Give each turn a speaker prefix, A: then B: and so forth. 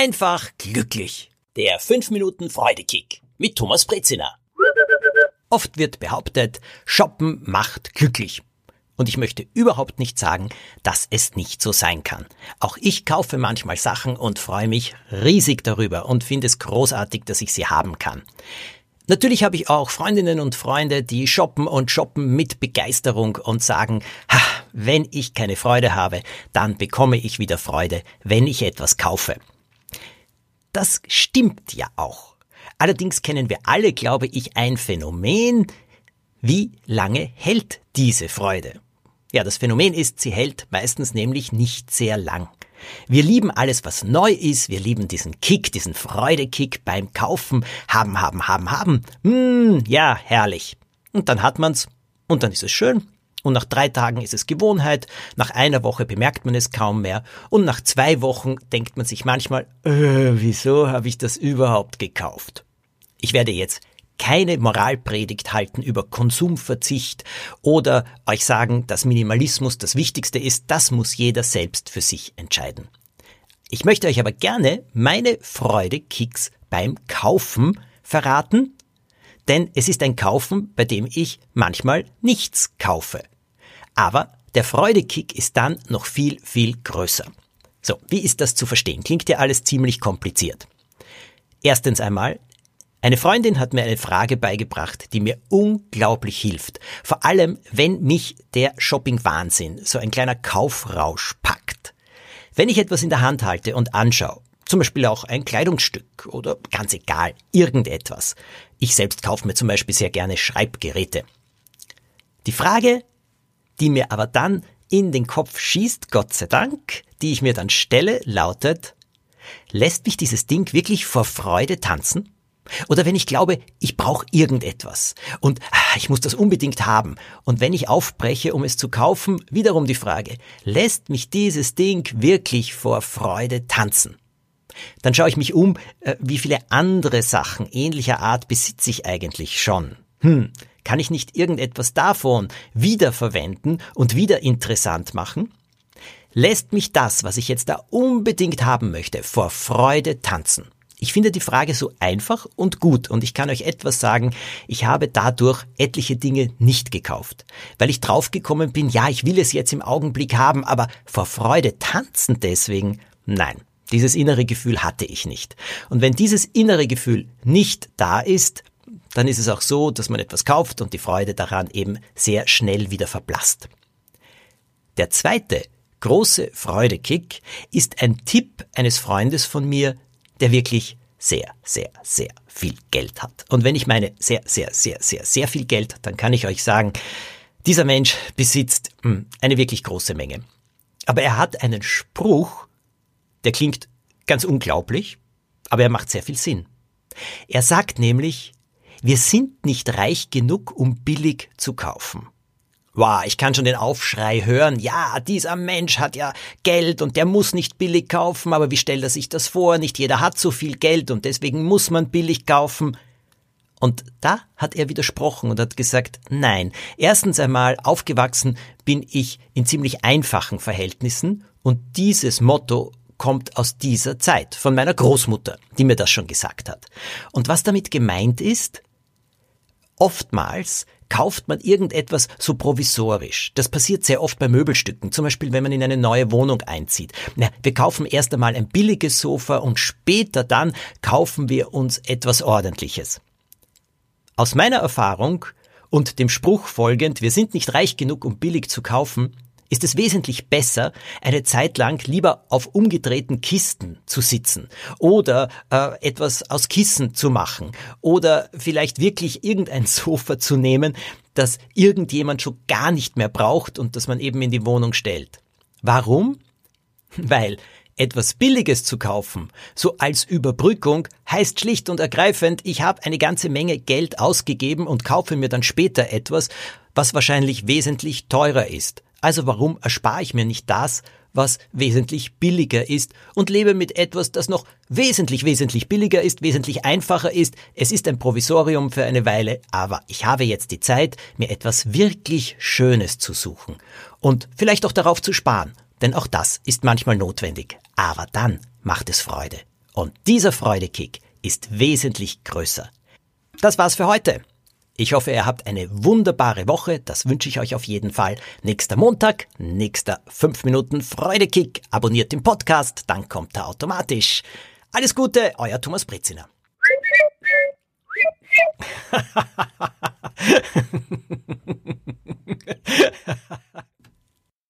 A: einfach glücklich. Der 5 Minuten Freudekick mit Thomas Brezina. Oft wird behauptet, Shoppen macht glücklich. Und ich möchte überhaupt nicht sagen, dass es nicht so sein kann. Auch ich kaufe manchmal Sachen und freue mich riesig darüber und finde es großartig, dass ich sie haben kann. Natürlich habe ich auch Freundinnen und Freunde, die shoppen und shoppen mit Begeisterung und sagen, ha, wenn ich keine Freude habe, dann bekomme ich wieder Freude, wenn ich etwas kaufe. Das stimmt ja auch. Allerdings kennen wir alle, glaube ich, ein Phänomen. Wie lange hält diese Freude? Ja, das Phänomen ist, sie hält meistens nämlich nicht sehr lang. Wir lieben alles, was neu ist. Wir lieben diesen Kick, diesen Freudekick beim Kaufen. Haben, haben, haben, haben. Hm, ja, herrlich. Und dann hat man's. Und dann ist es schön. Und nach drei Tagen ist es Gewohnheit. Nach einer Woche bemerkt man es kaum mehr. Und nach zwei Wochen denkt man sich manchmal, äh, wieso habe ich das überhaupt gekauft? Ich werde jetzt keine Moralpredigt halten über Konsumverzicht oder euch sagen, dass Minimalismus das Wichtigste ist, das muss jeder selbst für sich entscheiden. Ich möchte euch aber gerne meine Freude-Kicks beim Kaufen verraten, denn es ist ein Kaufen, bei dem ich manchmal nichts kaufe. Aber der Freudekick ist dann noch viel, viel größer. So, wie ist das zu verstehen? Klingt ja alles ziemlich kompliziert. Erstens einmal, eine Freundin hat mir eine Frage beigebracht, die mir unglaublich hilft. Vor allem, wenn mich der Shopping-Wahnsinn, so ein kleiner Kaufrausch packt. Wenn ich etwas in der Hand halte und anschaue, zum Beispiel auch ein Kleidungsstück oder ganz egal, irgendetwas. Ich selbst kaufe mir zum Beispiel sehr gerne Schreibgeräte. Die Frage, die mir aber dann in den Kopf schießt, Gott sei Dank, die ich mir dann stelle, lautet, lässt mich dieses Ding wirklich vor Freude tanzen? Oder wenn ich glaube, ich brauche irgendetwas und ah, ich muss das unbedingt haben. Und wenn ich aufbreche, um es zu kaufen, wiederum die Frage, lässt mich dieses Ding wirklich vor Freude tanzen? Dann schaue ich mich um, äh, wie viele andere Sachen ähnlicher Art besitze ich eigentlich schon. Hm, kann ich nicht irgendetwas davon wiederverwenden und wieder interessant machen? Lässt mich das, was ich jetzt da unbedingt haben möchte, vor Freude tanzen? Ich finde die Frage so einfach und gut und ich kann euch etwas sagen, ich habe dadurch etliche Dinge nicht gekauft, weil ich draufgekommen bin, ja, ich will es jetzt im Augenblick haben, aber vor Freude tanzen deswegen, nein. Dieses innere Gefühl hatte ich nicht. Und wenn dieses innere Gefühl nicht da ist, dann ist es auch so, dass man etwas kauft und die Freude daran eben sehr schnell wieder verblasst. Der zweite große Freudekick ist ein Tipp eines Freundes von mir, der wirklich sehr, sehr, sehr viel Geld hat. Und wenn ich meine sehr, sehr, sehr, sehr, sehr viel Geld, dann kann ich euch sagen, dieser Mensch besitzt hm, eine wirklich große Menge. Aber er hat einen Spruch, der klingt ganz unglaublich, aber er macht sehr viel Sinn. Er sagt nämlich, wir sind nicht reich genug, um billig zu kaufen. Wow, ich kann schon den Aufschrei hören. Ja, dieser Mensch hat ja Geld und der muss nicht billig kaufen, aber wie stellt er sich das vor? Nicht jeder hat so viel Geld und deswegen muss man billig kaufen. Und da hat er widersprochen und hat gesagt, nein, erstens einmal aufgewachsen bin ich in ziemlich einfachen Verhältnissen und dieses Motto kommt aus dieser Zeit, von meiner Großmutter, die mir das schon gesagt hat. Und was damit gemeint ist, oftmals kauft man irgendetwas so provisorisch. Das passiert sehr oft bei Möbelstücken, zum Beispiel wenn man in eine neue Wohnung einzieht. Na, wir kaufen erst einmal ein billiges Sofa und später dann kaufen wir uns etwas Ordentliches. Aus meiner Erfahrung und dem Spruch folgend, wir sind nicht reich genug, um billig zu kaufen, ist es wesentlich besser, eine Zeit lang lieber auf umgedrehten Kisten zu sitzen oder äh, etwas aus Kissen zu machen oder vielleicht wirklich irgendein Sofa zu nehmen, das irgendjemand schon gar nicht mehr braucht und das man eben in die Wohnung stellt. Warum? Weil etwas Billiges zu kaufen, so als Überbrückung, heißt schlicht und ergreifend, ich habe eine ganze Menge Geld ausgegeben und kaufe mir dann später etwas, was wahrscheinlich wesentlich teurer ist. Also warum erspare ich mir nicht das, was wesentlich billiger ist und lebe mit etwas, das noch wesentlich, wesentlich billiger ist, wesentlich einfacher ist. Es ist ein Provisorium für eine Weile, aber ich habe jetzt die Zeit, mir etwas wirklich Schönes zu suchen und vielleicht auch darauf zu sparen, denn auch das ist manchmal notwendig. Aber dann macht es Freude. Und dieser Freudekick ist wesentlich größer. Das war's für heute. Ich hoffe, ihr habt eine wunderbare Woche. Das wünsche ich euch auf jeden Fall. Nächster Montag, nächster 5 Minuten Freudekick. Abonniert den Podcast, dann kommt er automatisch. Alles Gute, euer Thomas Breziner.